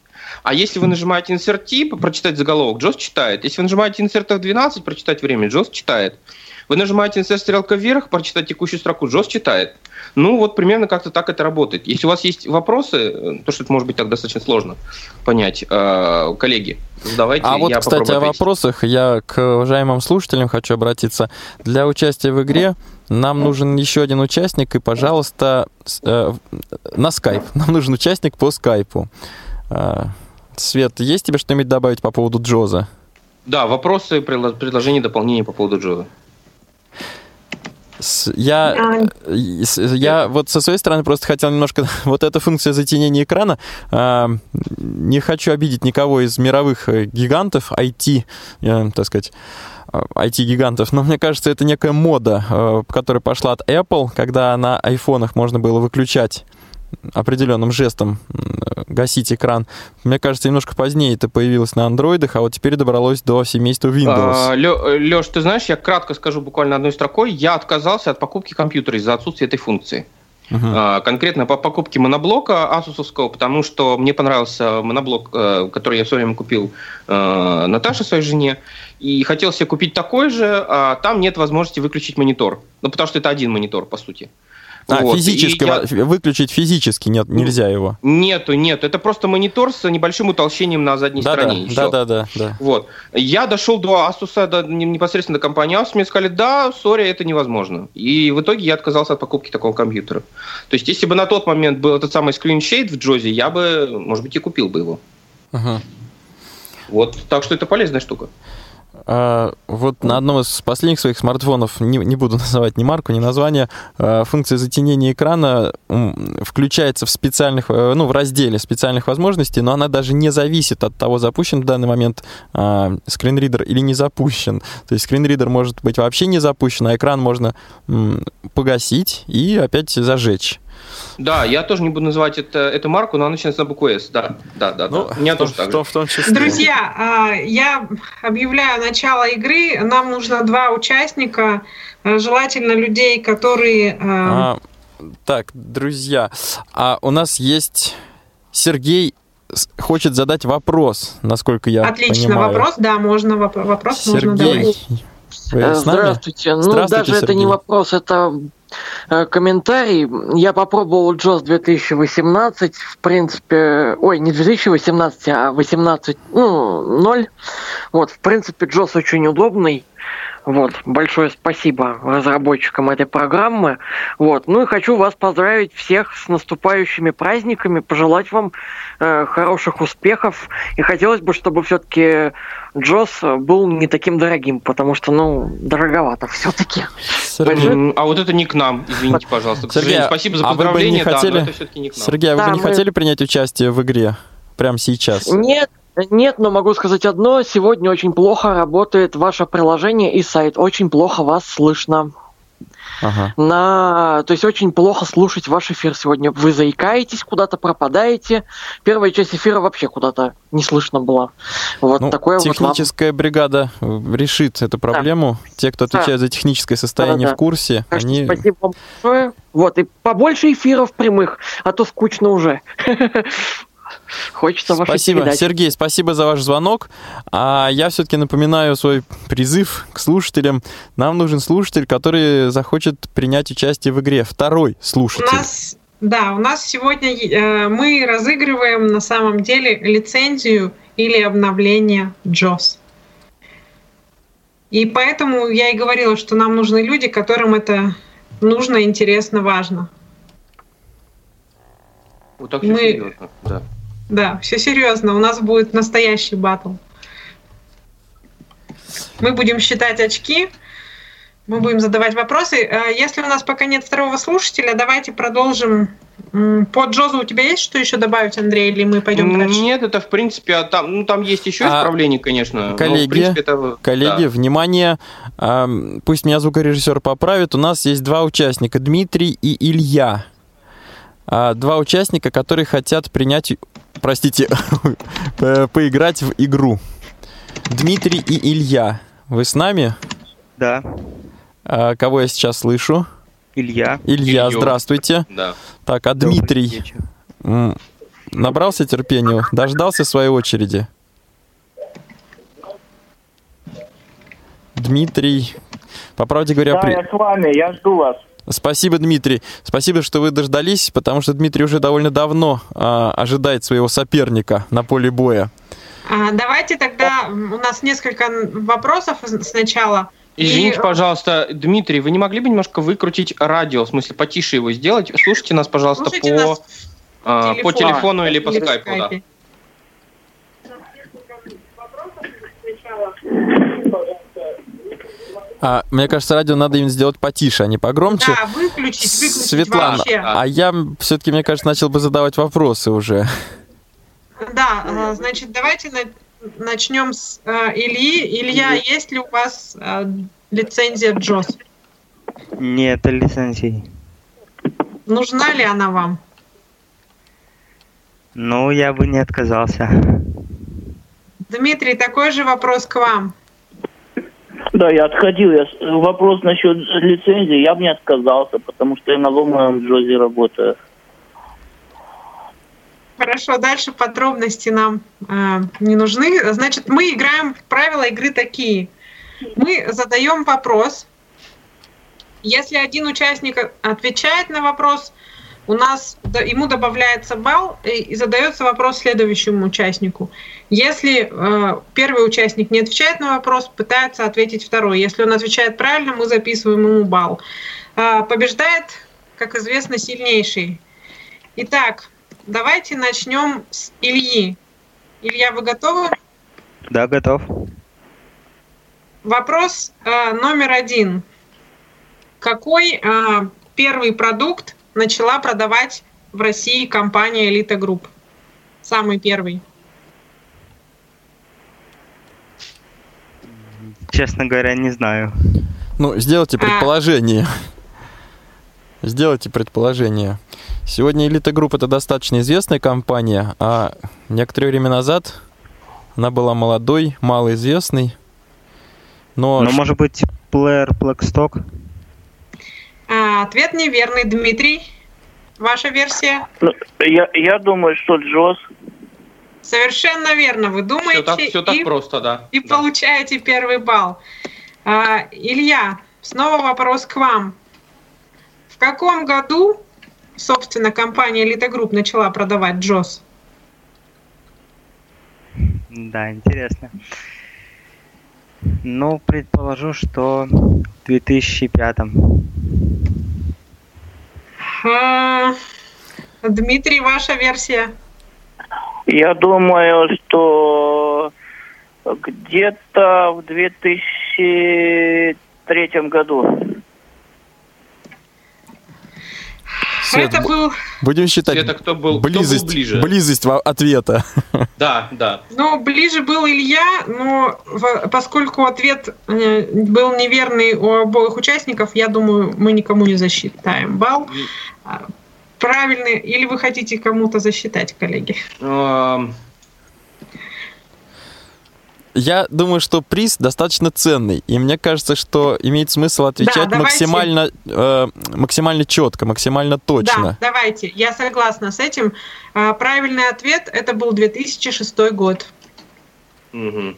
А если вы нажимаете Insert T, прочитать заголовок, JOS читает. Если вы нажимаете Insert F12, прочитать время, JOS читает. Вы нажимаете Insert стрелка вверх, прочитать текущую строку, JOS читает. Ну, вот примерно как-то так это работает. Если у вас есть вопросы, э, то, что это может быть так достаточно сложно понять, э, коллеги, задавайте. А вот, кстати, о вопросах я к уважаемым слушателям хочу обратиться. Для участия в игре нам нужен еще один участник, и, пожалуйста, э, на скайп. Нам нужен участник по скайпу. Э, Свет, есть тебе что-нибудь добавить по поводу Джоза? Да, вопросы, предложения, дополнения по поводу Джоза. Я, я вот со своей стороны просто хотел немножко... Вот эта функция затенения экрана, э, не хочу обидеть никого из мировых э, гигантов IT, э, так сказать, IT-гигантов, но мне кажется, это некая мода, которая пошла от Apple, когда на айфонах можно было выключать определенным жестом гасить экран. Мне кажется, немножко позднее это появилось на андроидах, а вот теперь добралось до семейства Windows. А, Леш, ты знаешь, я кратко скажу буквально одной строкой. Я отказался от покупки компьютера из-за отсутствия этой функции. Uh-huh. Конкретно по покупке моноблока асусовского, потому что мне понравился моноблок, э, который я в свое время купил э, Наташе, своей жене, и хотел себе купить такой же, а там нет возможности выключить монитор. Ну, потому что это один монитор, по сути. А, вот. физически, я... выключить физически нет, нельзя его? Нету, нет. Это просто монитор с небольшим утолщением на задней да, стороне. Да, да, да, да, Вот. Я дошел до Asus, до, непосредственно до компании Asus, мне сказали, да, сори, это невозможно. И в итоге я отказался от покупки такого компьютера. То есть, если бы на тот момент был этот самый скриншейд в Джозе, я бы, может быть, и купил бы его. Ага. Вот, так что это полезная штука. А, вот на одном из последних своих смартфонов, не, не буду называть ни марку, ни название, а, функция затенения экрана включается в специальных, э, ну, в разделе специальных возможностей, но она даже не зависит от того, запущен в данный момент а, скринридер или не запущен. То есть скринридер может быть вообще не запущен, а экран можно погасить и опять зажечь. Да, я тоже не буду называть это, эту марку, но она начинается на букву «С». Да, да, да. Ну, да. У меня тоже так же. В том числе. Друзья, а, я объявляю начало игры. Нам нужно два участника, а, желательно людей, которые... А, а, так, друзья, а у нас есть Сергей хочет задать вопрос, насколько я Отлично, понимаю. вопрос, да, можно вопрос Сергей, можно давать. Вы Здравствуйте. Ну, Здравствуйте, даже Сергей. это не вопрос, это Э, комментарий. Я попробовал JOS 2018, в принципе, ой, не 2018, а 18, ну, 0. Вот, в принципе, JOS очень удобный. Вот, большое спасибо разработчикам этой программы. Вот, ну и хочу вас поздравить всех с наступающими праздниками, пожелать вам э, хороших успехов. И хотелось бы, чтобы все-таки Джос был не таким дорогим, потому что, ну, дороговато все-таки. Сергей... А вот это не к нам, извините, пожалуйста. К Сергей, спасибо за поздравление, а вы бы не хотели... да, но это все-таки не к нам. Сергей, а вы да, бы не мы... хотели принять участие в игре прямо сейчас? Нет, нет, но могу сказать одно. Сегодня очень плохо работает ваше приложение и сайт. Очень плохо вас слышно. Ага. На... То есть очень плохо слушать ваш эфир сегодня. Вы заикаетесь, куда-то пропадаете. Первая часть эфира вообще куда-то не слышно была. Вот ну, такое техническая вот бригада решит эту проблему. Да. Те, кто отвечает да. за техническое состояние да, да. в курсе, так они... Спасибо вам большое. Вот, и побольше эфиров прямых, а то скучно уже. Хочется ваши Спасибо, передачи. Сергей, спасибо за ваш звонок. А я все-таки напоминаю свой призыв к слушателям. Нам нужен слушатель, который захочет принять участие в игре. Второй слушатель. У нас, да, у нас сегодня э, мы разыгрываем на самом деле лицензию или обновление JOS. И поэтому я и говорила, что нам нужны люди, которым это нужно, интересно, важно. Вот так все Мы... серьезно, да. Да, все серьезно. У нас будет настоящий батл. Мы будем считать очки, мы будем задавать вопросы. А если у нас пока нет второго слушателя, давайте продолжим. По Джозу у тебя есть что еще добавить, Андрей, или мы пойдем дальше? Нет, это в принципе, а там, ну, там есть еще а, исправления, конечно. Коллеги, но, принципе, это, коллеги, да. внимание, пусть меня звукорежиссер поправит, у нас есть два участника, Дмитрий и Илья. А, два участника, которые хотят принять, простите, поиграть в игру. Дмитрий и Илья, вы с нами? Да. А, кого я сейчас слышу? Илья. Илья, Илью. здравствуйте. Да. Так, а Дмитрий набрался терпения, дождался своей очереди? Дмитрий, по правде говоря... Да, при... я с вами, я жду вас. Спасибо, Дмитрий. Спасибо, что вы дождались, потому что Дмитрий уже довольно давно а, ожидает своего соперника на поле боя. А, давайте тогда у нас несколько вопросов сначала. Извините, и... пожалуйста, Дмитрий, вы не могли бы немножко выкрутить радио, в смысле потише его сделать? Слушайте нас, пожалуйста, Слушайте по, нас а, по телефону или по или скайпу. Да. А, мне кажется, радио надо им сделать потише, а не погромче. Да, выключить, выключить Светлана, вообще. а я все-таки, мне кажется, начал бы задавать вопросы уже. Да, а, значит, давайте начнем с э, Ильи. Илья, есть ли у вас э, лицензия Джос? Нет лицензии. Нужна ли она вам? Ну, я бы не отказался. Дмитрий, такой же вопрос к вам. Да, я отходил. Я, вопрос насчет лицензии, я бы не отказался, потому что я на ломаном Джозе работаю. Хорошо, дальше подробности нам э, не нужны. Значит, мы играем, правила игры такие. Мы задаем вопрос. Если один участник отвечает на вопрос, у нас ему добавляется балл и задается вопрос следующему участнику. Если э, первый участник не отвечает на вопрос, пытается ответить второй. Если он отвечает правильно, мы записываем ему балл. Э, побеждает, как известно, сильнейший. Итак, давайте начнем с Ильи. Илья, вы готовы? Да, готов. Вопрос э, номер один. Какой э, первый продукт начала продавать в России компания Elite Group. Самый первый. Честно говоря, не знаю. Ну, сделайте а. предположение. А... Сделайте предположение. Сегодня Elite Group это достаточно известная компания, а некоторое время назад она была молодой, малоизвестной. Но... Ну, может быть, Player Blackstock? А, ответ неверный, Дмитрий. Ваша версия? Ну, я, я думаю, что Джос. Совершенно верно. Вы думаете все так, все так и, просто, да. И да. получаете первый балл. А, Илья, снова вопрос к вам. В каком году, собственно, компания Elite Group начала продавать Джос? Да, интересно. Ну, предположу, что в 2005. Дмитрий, ваша версия? Я думаю, что где-то в 2003 году. Свет, это был... Будем считать Света, кто был, близость, кто был ближе. близость ответа. Да, да. Ну, ближе был Илья, но поскольку ответ э, был неверный у обоих участников, я думаю, мы никому не засчитаем балл. А, правильный, или вы хотите кому-то засчитать, коллеги? Я думаю, что приз достаточно ценный, и мне кажется, что имеет смысл отвечать да, максимально, э, максимально четко, максимально точно. Да, давайте, я согласна с этим. А, правильный ответ это был 2006 год. Угу.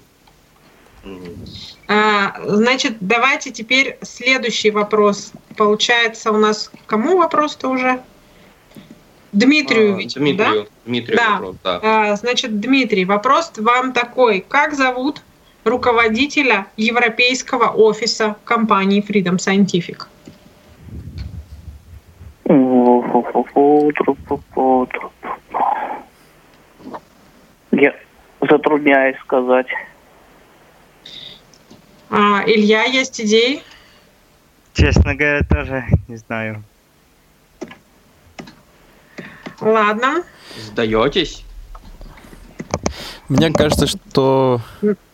А, значит, давайте теперь следующий вопрос. Получается, у нас кому вопрос-то уже? Дмитрию, а, видимо, Дмитрию, да? Дмитрию да. вопрос, да. А, значит, Дмитрий, вопрос вам такой. Как зовут руководителя европейского офиса компании Freedom Scientific? Я затрудняюсь сказать. А, Илья, есть идеи? Честно говоря, тоже не знаю. Ладно. Сдаетесь? Мне кажется, что...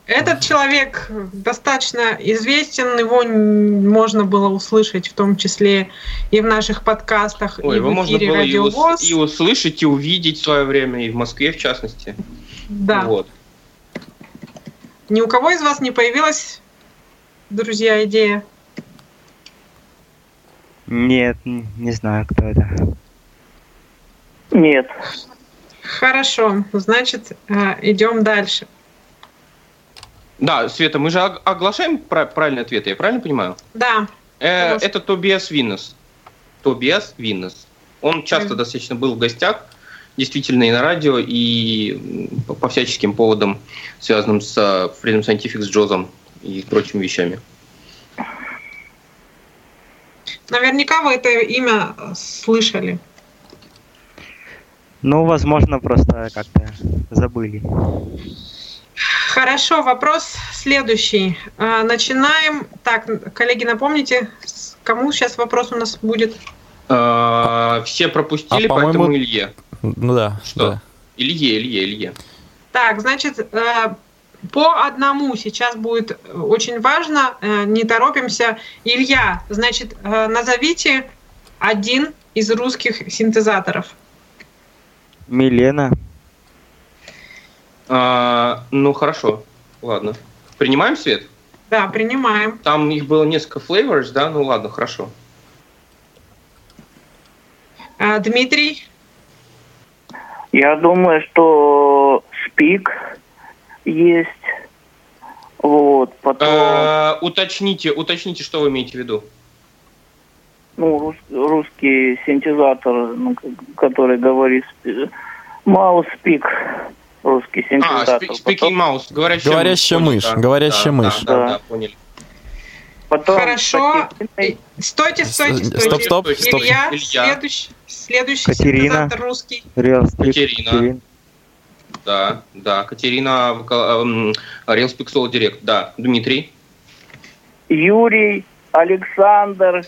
Этот человек достаточно известен, его можно было услышать в том числе и в наших подкастах, Ой, и его в эфире можно было и, и услышать, и увидеть в свое время, и в Москве в частности. Да. Вот. Ни у кого из вас не появилась, друзья, идея? Нет, не знаю, кто это. Нет. Хорошо, значит, э, идем дальше. Да, Света, мы же оглашаем правильный ответ, я правильно понимаю? Да. Э, это Тобиас Виннес. Тобиас Виннес. Он часто mm. достаточно был в гостях, действительно и на радио, и по всяческим поводам, связанным с Freedom Scientific, с Джозом и прочими вещами. Наверняка вы это имя слышали. Ну, возможно, просто как-то забыли. Хорошо, вопрос следующий. А, начинаем. Так, коллеги, напомните, кому сейчас вопрос у нас будет? А, все пропустили, а, поэтому Илье. Ну да. Что? Да. Илье, Илье, Илье. Так, значит, э, по одному сейчас будет очень важно, э, не торопимся. Илья, значит, э, назовите один из русских синтезаторов. Милена. А, ну хорошо, ладно. Принимаем свет? Да, принимаем. Там их было несколько flavors, да? Ну ладно, хорошо. А, Дмитрий? Я думаю, что спик есть. Вот, потом... А, уточните, уточните, что вы имеете в виду ну, рус, русский синтезатор, ну, который говорит маус пик русский а, синтезатор. А, speaking mouse, говорящая, говорящая мышь. мышь. Говорящая да, мышь. Да, да, да, поняли. Потом Хорошо. Стойте, стойте, стойте. Стоп, стоп, стоп. Илья, Илья. следующий, следующий Катерина. синтезатор русский. Катерина. Да, да. Катерина, Real Speak Solo Direct. Да. Дмитрий. Юрий, Александр,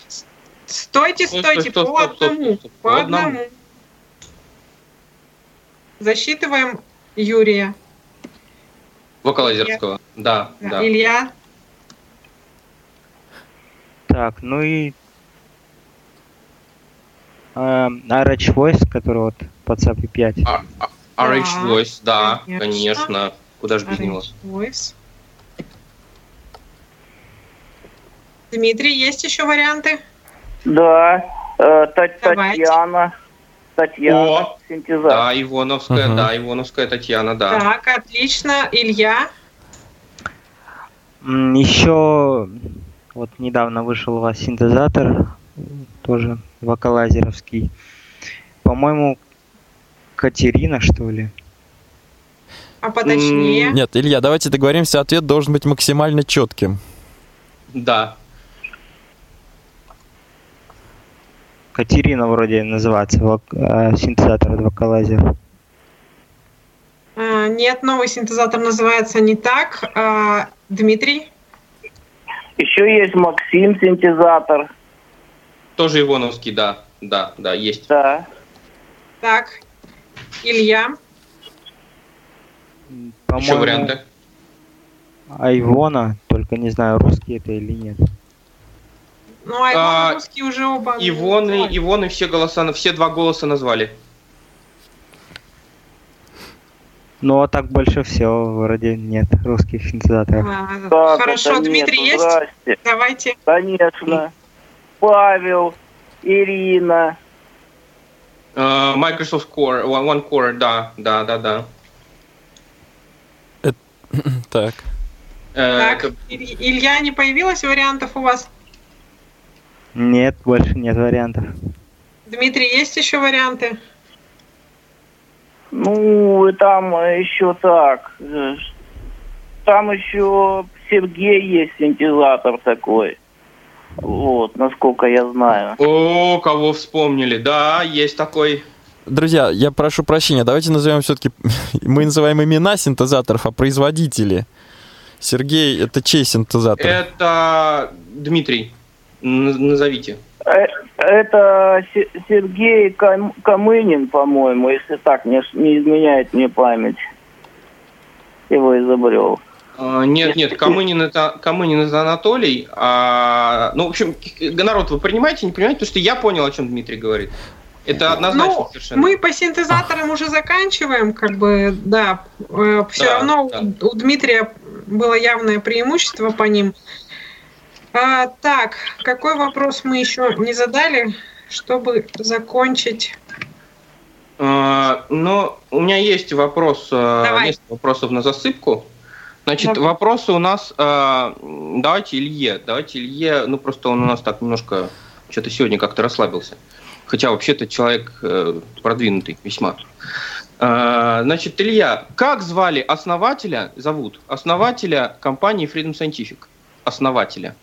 Стойте, стойте, стоп, по стоп, одному. Стоп, стоп, по, по одному. одному. Засчитываем Юрия. Вокалозерского. Да, да, да. Илья. Так, ну и uh, RH Voice, который вот под SAP 5. А, а, RH Voice, да, конечно. конечно. Куда же без него? Voice. Дмитрий, есть еще варианты? Да, э, Татьяна. Татьяна, О, синтезатор. Да, Ивоновская, угу. да, Ивоновская Татьяна, да. Так, отлично. Илья? Еще вот недавно вышел у вас синтезатор, тоже вокалайзеровский. По-моему, Катерина, что ли? А поточнее? Нет, Илья, давайте договоримся, ответ должен быть максимально четким. Да. Катерина вроде называется, вок, э, синтезатор от вокалайзера. А, нет, новый синтезатор называется не так. А, Дмитрий? Еще есть Максим синтезатор. Тоже Ивоновский, да. Да, да, есть. Да. Так, Илья? Еще варианты? Айвона, только не знаю, русский это или нет. Ну, а, а русские уже оба. Ивоны, Ивоны все голоса, все два голоса назвали. Ну, а так больше всего вроде нет русских синтезаторов. А, так, Хорошо, Дмитрий, нет, есть? Здрасте. Давайте. Конечно. Павел, Ирина. Uh, Microsoft Core, One Core, да, да, да, да. Так. Так, Илья, не появилось вариантов у вас? Нет, больше нет вариантов. Дмитрий, есть еще варианты? Ну, там еще так. Там еще Сергей есть синтезатор такой. Вот, насколько я знаю. О, кого вспомнили. Да, есть такой. Друзья, я прошу прощения, давайте назовем все-таки, мы называем имена синтезаторов, а производители. Сергей, это чей синтезатор? Это Дмитрий. Назовите. Э, это Сергей Камынин, по-моему, если так не, не изменяет мне память. Его изобрел. А, нет, нет, Камынин это, Камынин это Анатолий. А, ну, в общем, народ вы принимаете, не принимаете? Потому что я понял, о чем Дмитрий говорит. Это однозначно ну, совершенно. Мы по синтезаторам уже заканчиваем, как бы, да. Э, Все да, равно да. у Дмитрия было явное преимущество по ним. А, так, какой вопрос мы еще не задали, чтобы закончить? А, ну, у меня есть вопрос, а, Давай. несколько вопросов на засыпку. Значит, Давай. вопросы у нас, а, давайте Илье, давайте Илье, ну просто он у нас так немножко, что-то сегодня как-то расслабился. Хотя вообще-то человек э, продвинутый весьма. А, значит, Илья, как звали основателя, зовут, основателя компании Freedom Scientific? Основателя.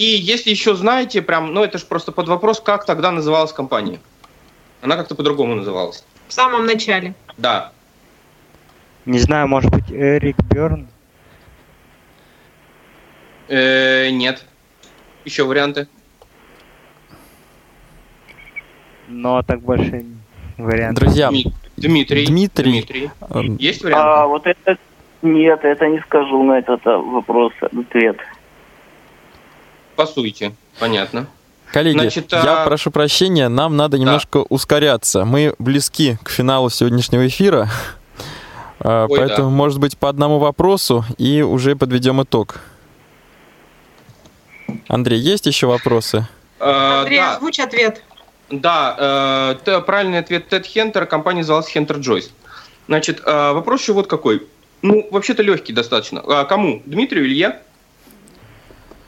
И если еще знаете, прям, ну это же просто под вопрос, как тогда называлась компания. Она как-то по-другому называлась. В самом начале. Да. Не знаю, может быть, Эрик Берн? Э, нет. Еще варианты? Но так больше вариантов. Друзья, Дмитрий. Дмитрий. Дмитрий. Есть варианты? А, вот это... Нет, это не скажу на этот а, вопрос, ответ. Пасуйте, понятно. Коллеги, Значит, я а... прошу прощения, нам надо немножко да. ускоряться. Мы близки к финалу сегодняшнего эфира, а, Ой, поэтому, да. может быть, по одному вопросу и уже подведем итог. Андрей, есть еще вопросы? А, Андрей, да. озвучь ответ. Да, э, правильный ответ Тед Хентер, компания называлась Хентер Джойс. Значит, э, вопрос еще вот какой. Ну, вообще-то легкий достаточно. А кому? Дмитрию, Илье?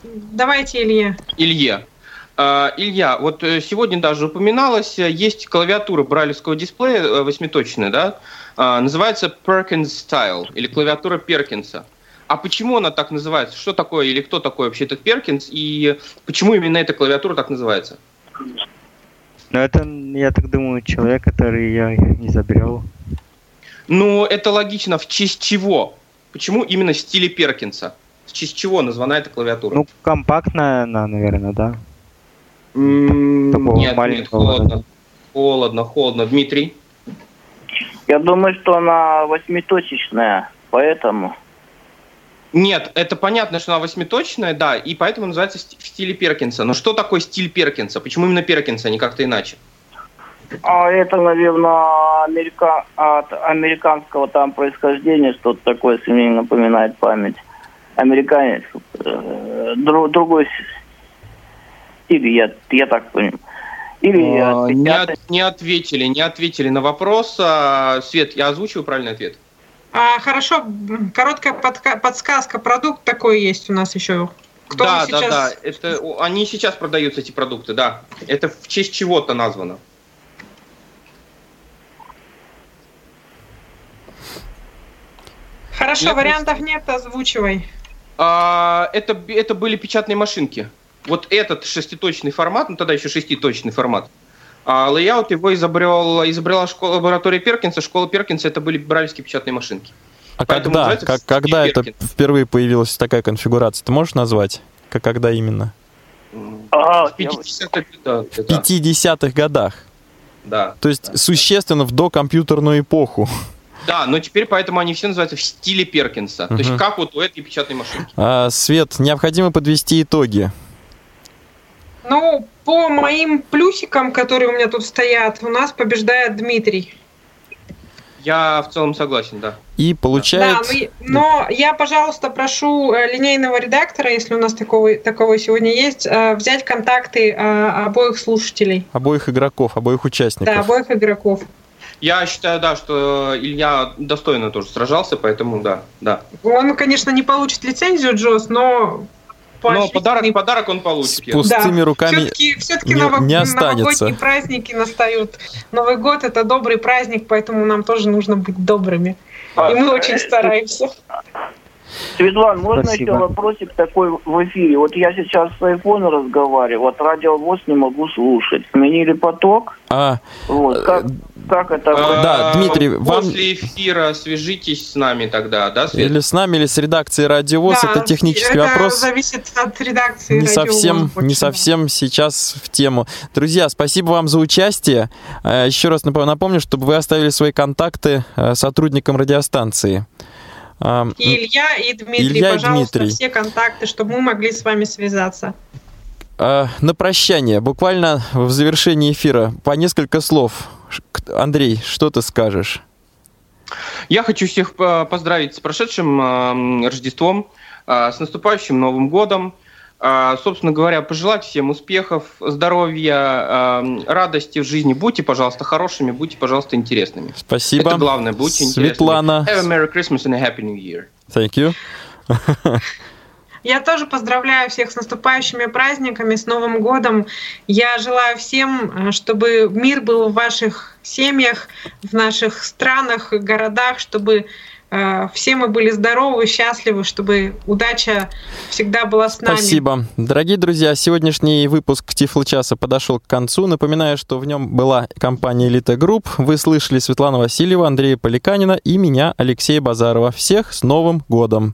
Давайте Илье. Илье. Uh, Илья, вот э, сегодня даже упоминалось, э, есть клавиатура брайлевского дисплея э, восьмиточная, да, uh, называется Perkins Style, или клавиатура Перкинса. А почему она так называется? Что такое или кто такой вообще этот Перкинс? И почему именно эта клавиатура так называется? Ну, это, я так думаю, человек, который я изобрел. Ну, это логично. В честь чего? Почему именно в стиле Перкинса? В честь чего названа эта клавиатура? Ну, компактная она, наверное, да? Mm, нет, нет, холодно. Холодно, холодно. Дмитрий? Я думаю, что она восьмиточечная, поэтому... Нет, это понятно, что она восьмиточная, да, и поэтому называется в стиле Перкинса. Но что такое стиль Перкинса? Почему именно Перкинса, а не как-то иначе? А это, наверное, америка... от американского там происхождения что-то такое, если мне напоминает память американец, э, друг, другой стиль, я, я так понимаю. Или а, не, от, не ответили, не ответили на вопрос. А, Свет, я озвучиваю правильный ответ? А, хорошо, короткая подка- подсказка. Продукт такой есть у нас еще. Кто да, сейчас... да, да. Это, они сейчас продаются, эти продукты, да. Это в честь чего-то названо. Хорошо, нет, вариантов нет, озвучивай. А, это, это были печатные машинки. Вот этот шеститочный формат, ну тогда еще шеститочный формат, а layout его изобрел, изобрела школа лаборатория Перкинса. Школа Перкинса это были брайлевские печатные машинки. А Поэтому когда, как, когда это впервые появилась такая конфигурация? Ты можешь назвать? Как, когда именно? А, в 50-х годах. В 50-х годах? Да. То есть да, существенно да. в докомпьютерную эпоху. Да, но теперь поэтому они все называются в стиле Перкинса. Угу. То есть как вот у этой печатной машинки. А, Свет, необходимо подвести итоги. Ну, по моим плюсикам, которые у меня тут стоят, у нас побеждает Дмитрий. Я в целом согласен, да. И получает... Да, но, но я, пожалуйста, прошу э, линейного редактора, если у нас такого, такого сегодня есть, э, взять контакты э, обоих слушателей. Обоих игроков, обоих участников. Да, обоих игроков. Я считаю, да, что Илья достойно тоже сражался, поэтому да, да. Он, конечно, не получит лицензию, Джос, но но подарок, подарок он получит. С пустыми да. руками все-таки, все-таки не, ново- не останется. новогодние праздники настают. Новый год – это добрый праздник, поэтому нам тоже нужно быть добрыми. А, И мы очень стараемся. Светлана, можно Спасибо. еще вопросик такой в эфире? Вот я сейчас с айфона разговариваю, вот радио ВОЗ не могу слушать. Сменили поток. А, вот, как, как это? А, да, Дмитрий, вам... После эфира свяжитесь с нами тогда, да, Свет? Или с нами, или с редакцией Радио ВОЗ. Да, это технический это вопрос. зависит от редакции не совсем, Не совсем сейчас в тему. Друзья, спасибо вам за участие. А, еще раз напомню, чтобы вы оставили свои контакты а, сотрудникам радиостанции. И Илья, и Дмитрий, Илья пожалуйста, Дмитрий. все контакты, чтобы мы могли с вами связаться. На прощание, буквально в завершении эфира, по несколько слов. Андрей, что ты скажешь? Я хочу всех поздравить с прошедшим Рождеством, а, с наступающим Новым годом. Собственно говоря, пожелать всем успехов, здоровья, радости в жизни. Будьте, пожалуйста, хорошими, будьте, пожалуйста, интересными. Спасибо. Это главное, будьте Светлана. интересными. Have a Merry Christmas and a Happy New Year. Thank you. Я тоже поздравляю всех с наступающими праздниками, с Новым годом. Я желаю всем, э, чтобы мир был в ваших семьях, в наших странах, городах, чтобы Э, все мы были здоровы, счастливы, чтобы удача всегда была с нами. Спасибо. Дорогие друзья, сегодняшний выпуск Тифлочаса подошел к концу. Напоминаю, что в нем была компания Элита Групп. Вы слышали Светлану Васильева, Андрея Поликанина и меня, Алексея Базарова. Всех с Новым годом!